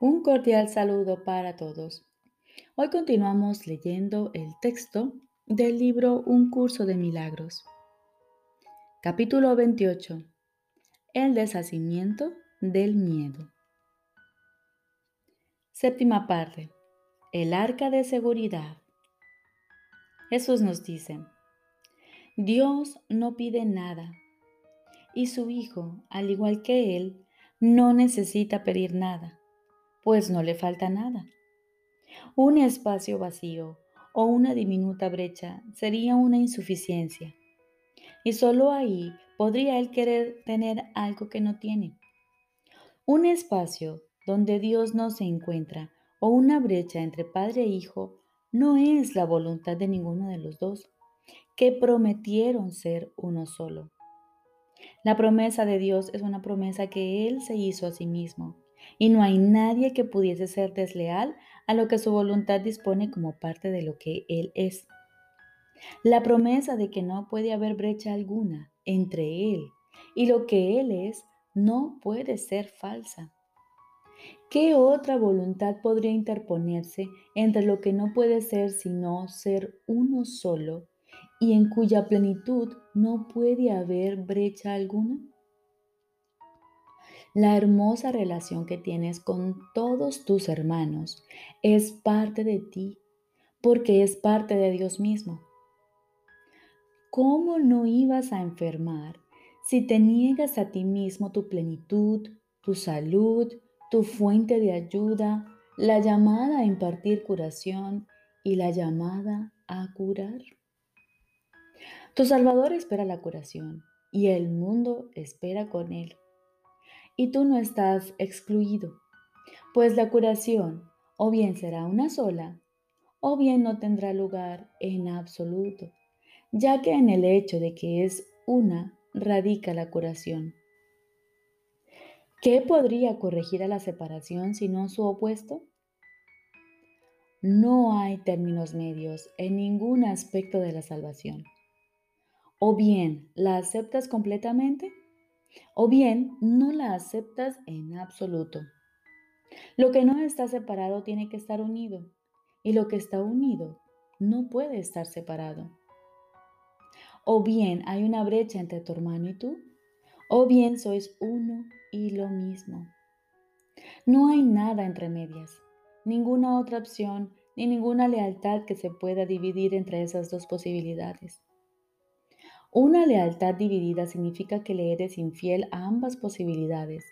Un cordial saludo para todos. Hoy continuamos leyendo el texto del libro Un curso de milagros. Capítulo 28. El deshacimiento del miedo. Séptima parte. El arca de seguridad. Jesús nos dice, Dios no pide nada y su Hijo, al igual que Él, no necesita pedir nada pues no le falta nada. Un espacio vacío o una diminuta brecha sería una insuficiencia. Y solo ahí podría él querer tener algo que no tiene. Un espacio donde Dios no se encuentra o una brecha entre padre e hijo no es la voluntad de ninguno de los dos, que prometieron ser uno solo. La promesa de Dios es una promesa que Él se hizo a sí mismo y no hay nadie que pudiese ser desleal a lo que su voluntad dispone como parte de lo que Él es. La promesa de que no puede haber brecha alguna entre Él y lo que Él es no puede ser falsa. ¿Qué otra voluntad podría interponerse entre lo que no puede ser sino ser uno solo y en cuya plenitud no puede haber brecha alguna? La hermosa relación que tienes con todos tus hermanos es parte de ti, porque es parte de Dios mismo. ¿Cómo no ibas a enfermar si te niegas a ti mismo tu plenitud, tu salud, tu fuente de ayuda, la llamada a impartir curación y la llamada a curar? Tu Salvador espera la curación y el mundo espera con él y tú no estás excluido, pues la curación o bien será una sola, o bien no tendrá lugar en absoluto, ya que en el hecho de que es una radica la curación. ¿Qué podría corregir a la separación sino su opuesto? No hay términos medios en ningún aspecto de la salvación. O bien la aceptas completamente o bien no la aceptas en absoluto. Lo que no está separado tiene que estar unido y lo que está unido no puede estar separado. O bien hay una brecha entre tu hermano y tú, o bien sois uno y lo mismo. No hay nada entre medias, ninguna otra opción ni ninguna lealtad que se pueda dividir entre esas dos posibilidades. Una lealtad dividida significa que le eres infiel a ambas posibilidades,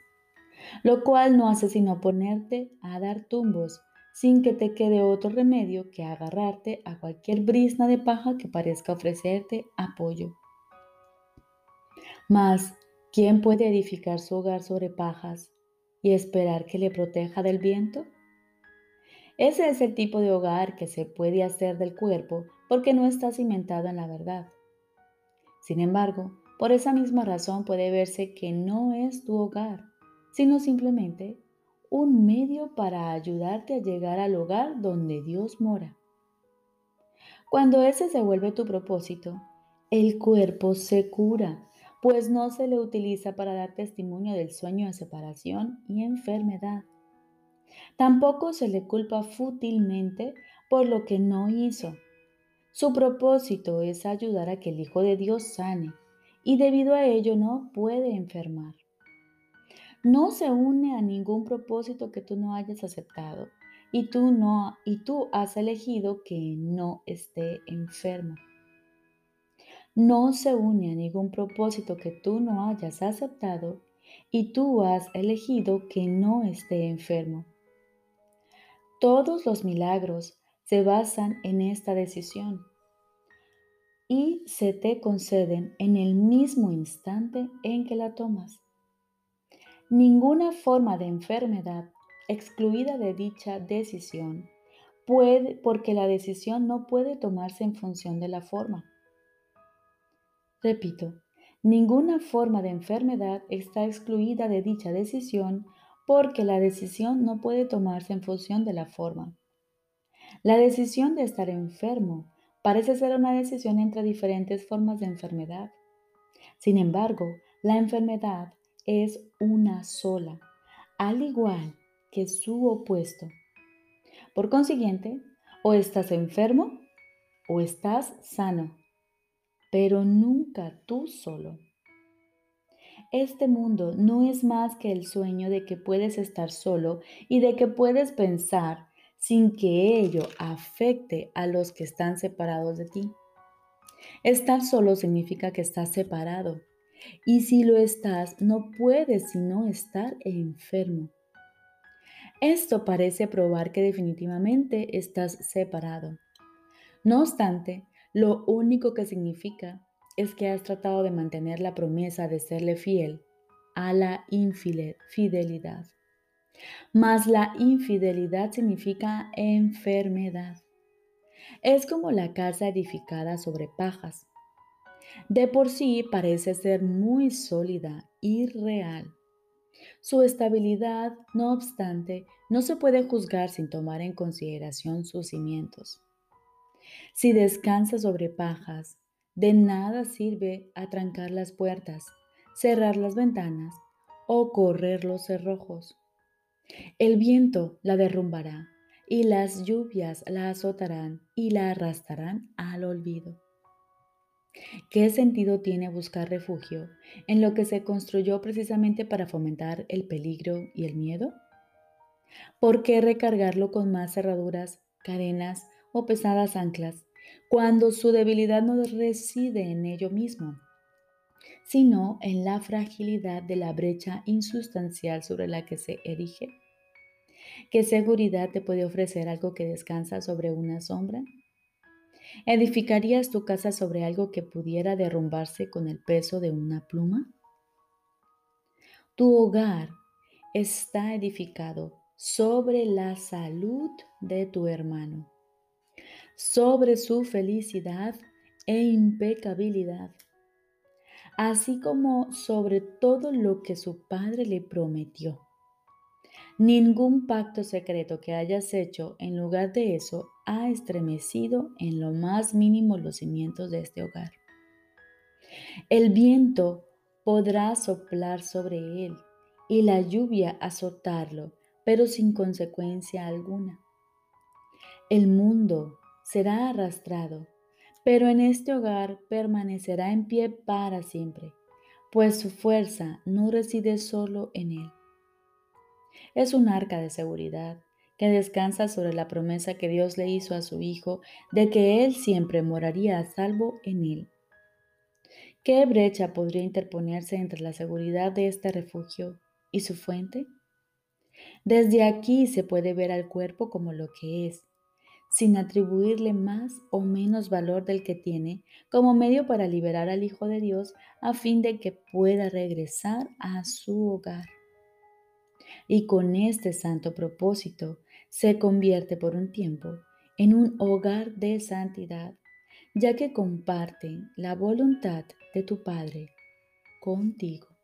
lo cual no hace sino ponerte a dar tumbos sin que te quede otro remedio que agarrarte a cualquier brisna de paja que parezca ofrecerte apoyo. Mas, ¿quién puede edificar su hogar sobre pajas y esperar que le proteja del viento? Ese es el tipo de hogar que se puede hacer del cuerpo porque no está cimentado en la verdad. Sin embargo, por esa misma razón puede verse que no es tu hogar, sino simplemente un medio para ayudarte a llegar al hogar donde Dios mora. Cuando ese se vuelve tu propósito, el cuerpo se cura, pues no se le utiliza para dar testimonio del sueño de separación y enfermedad. Tampoco se le culpa fútilmente por lo que no hizo, su propósito es ayudar a que el Hijo de Dios sane y debido a ello no puede enfermar. No se une a ningún propósito que tú no hayas aceptado y tú no y tú has elegido que no esté enfermo. No se une a ningún propósito que tú no hayas aceptado y tú has elegido que no esté enfermo. Todos los milagros se basan en esta decisión y se te conceden en el mismo instante en que la tomas. Ninguna forma de enfermedad excluida de dicha decisión puede porque la decisión no puede tomarse en función de la forma. Repito, ninguna forma de enfermedad está excluida de dicha decisión porque la decisión no puede tomarse en función de la forma. La decisión de estar enfermo parece ser una decisión entre diferentes formas de enfermedad. Sin embargo, la enfermedad es una sola, al igual que su opuesto. Por consiguiente, o estás enfermo o estás sano, pero nunca tú solo. Este mundo no es más que el sueño de que puedes estar solo y de que puedes pensar sin que ello afecte a los que están separados de ti. Estar solo significa que estás separado y si lo estás, no puedes sino estar enfermo. Esto parece probar que definitivamente estás separado. No obstante, lo único que significa es que has tratado de mantener la promesa de serle fiel a la infidelidad. Mas la infidelidad significa enfermedad. Es como la casa edificada sobre pajas. De por sí parece ser muy sólida y real. Su estabilidad, no obstante, no se puede juzgar sin tomar en consideración sus cimientos. Si descansa sobre pajas, de nada sirve atrancar las puertas, cerrar las ventanas o correr los cerrojos. El viento la derrumbará y las lluvias la azotarán y la arrastrarán al olvido. ¿Qué sentido tiene buscar refugio en lo que se construyó precisamente para fomentar el peligro y el miedo? ¿Por qué recargarlo con más cerraduras, cadenas o pesadas anclas cuando su debilidad no reside en ello mismo, sino en la fragilidad de la brecha insustancial sobre la que se erige? ¿Qué seguridad te puede ofrecer algo que descansa sobre una sombra? ¿Edificarías tu casa sobre algo que pudiera derrumbarse con el peso de una pluma? Tu hogar está edificado sobre la salud de tu hermano, sobre su felicidad e impecabilidad, así como sobre todo lo que su padre le prometió. Ningún pacto secreto que hayas hecho en lugar de eso ha estremecido en lo más mínimo los cimientos de este hogar. El viento podrá soplar sobre él y la lluvia azotarlo, pero sin consecuencia alguna. El mundo será arrastrado, pero en este hogar permanecerá en pie para siempre, pues su fuerza no reside solo en él es un arca de seguridad que descansa sobre la promesa que Dios le hizo a su Hijo de que Él siempre moraría a salvo en Él. ¿Qué brecha podría interponerse entre la seguridad de este refugio y su fuente? Desde aquí se puede ver al cuerpo como lo que es, sin atribuirle más o menos valor del que tiene, como medio para liberar al Hijo de Dios a fin de que pueda regresar a su hogar y con este santo propósito se convierte por un tiempo en un hogar de santidad, ya que comparte la voluntad de tu Padre contigo.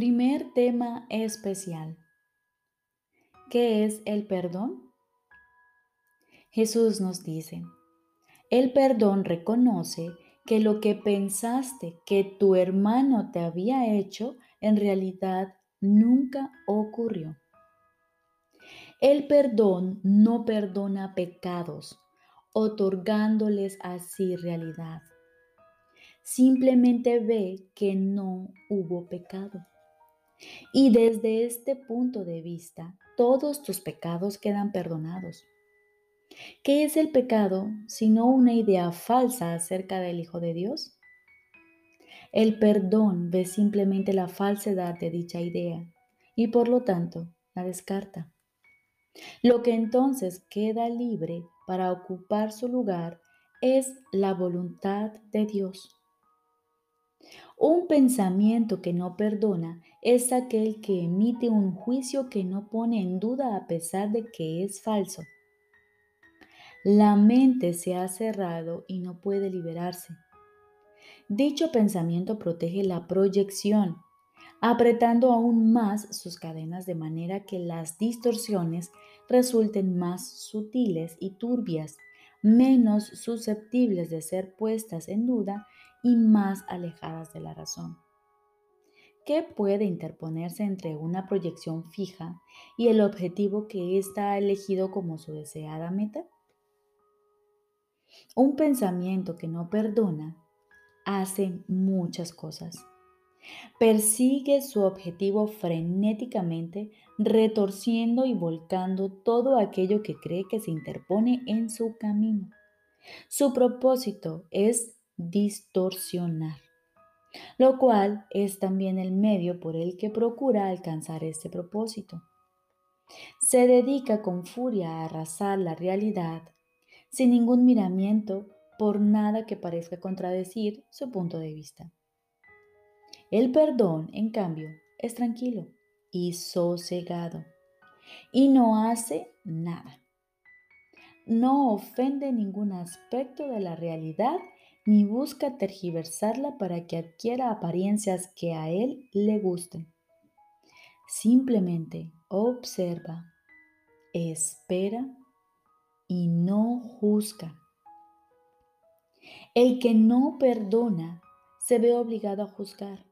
Primer tema especial. ¿Qué es el perdón? Jesús nos dice, el perdón reconoce que lo que pensaste que tu hermano te había hecho en realidad nunca ocurrió. El perdón no perdona pecados, otorgándoles así realidad. Simplemente ve que no hubo pecado. Y desde este punto de vista, todos tus pecados quedan perdonados. ¿Qué es el pecado sino una idea falsa acerca del Hijo de Dios? El perdón ve simplemente la falsedad de dicha idea y por lo tanto la descarta. Lo que entonces queda libre para ocupar su lugar es la voluntad de Dios. Un pensamiento que no perdona es aquel que emite un juicio que no pone en duda a pesar de que es falso. La mente se ha cerrado y no puede liberarse. Dicho pensamiento protege la proyección, apretando aún más sus cadenas de manera que las distorsiones resulten más sutiles y turbias, menos susceptibles de ser puestas en duda y más alejadas de la razón. ¿Qué puede interponerse entre una proyección fija y el objetivo que ésta ha elegido como su deseada meta? Un pensamiento que no perdona hace muchas cosas. Persigue su objetivo frenéticamente, retorciendo y volcando todo aquello que cree que se interpone en su camino. Su propósito es distorsionar, lo cual es también el medio por el que procura alcanzar este propósito. Se dedica con furia a arrasar la realidad sin ningún miramiento por nada que parezca contradecir su punto de vista. El perdón, en cambio, es tranquilo y sosegado y no hace nada. No ofende ningún aspecto de la realidad ni busca tergiversarla para que adquiera apariencias que a él le gusten. Simplemente observa, espera y no juzga. El que no perdona se ve obligado a juzgar,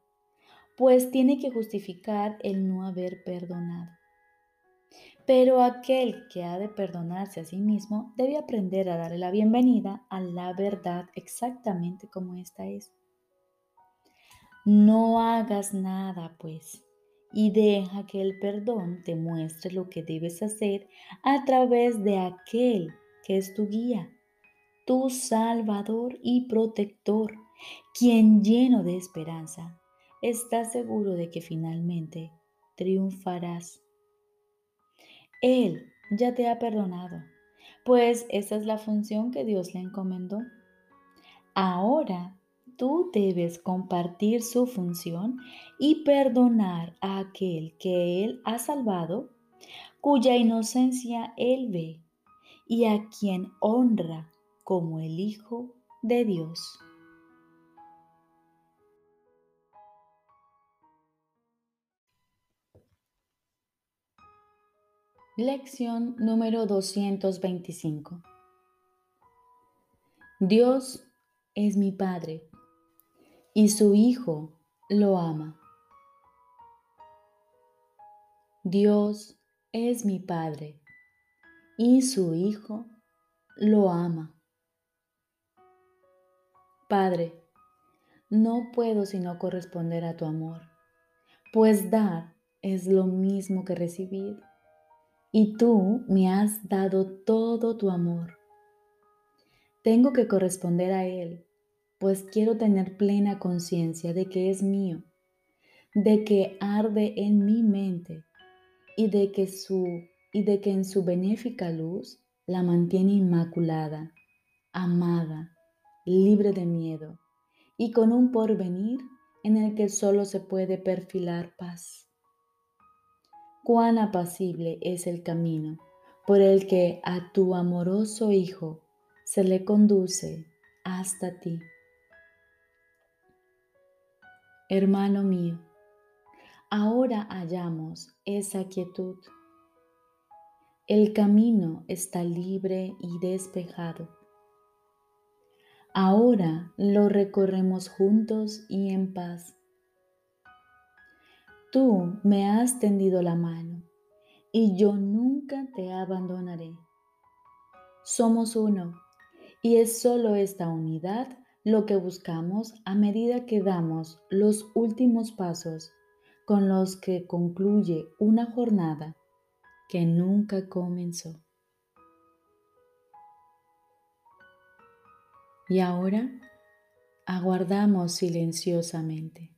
pues tiene que justificar el no haber perdonado. Pero aquel que ha de perdonarse a sí mismo debe aprender a darle la bienvenida a la verdad exactamente como esta es. No hagas nada, pues, y deja que el perdón te muestre lo que debes hacer a través de aquel que es tu guía, tu salvador y protector, quien lleno de esperanza está seguro de que finalmente triunfarás. Él ya te ha perdonado, pues esa es la función que Dios le encomendó. Ahora tú debes compartir su función y perdonar a aquel que Él ha salvado, cuya inocencia Él ve y a quien honra como el Hijo de Dios. Lección número 225. Dios es mi Padre y su Hijo lo ama. Dios es mi Padre y su Hijo lo ama. Padre, no puedo sino corresponder a tu amor, pues dar es lo mismo que recibir, y tú me has dado todo tu amor. Tengo que corresponder a Él pues quiero tener plena conciencia de que es mío, de que arde en mi mente y de que su y de que en su benéfica luz la mantiene inmaculada, amada, libre de miedo y con un porvenir en el que solo se puede perfilar paz. Cuán apacible es el camino por el que a tu amoroso Hijo se le conduce hasta ti. Hermano mío, ahora hallamos esa quietud. El camino está libre y despejado. Ahora lo recorremos juntos y en paz. Tú me has tendido la mano y yo nunca te abandonaré. Somos uno y es solo esta unidad lo que buscamos a medida que damos los últimos pasos con los que concluye una jornada que nunca comenzó. Y ahora aguardamos silenciosamente.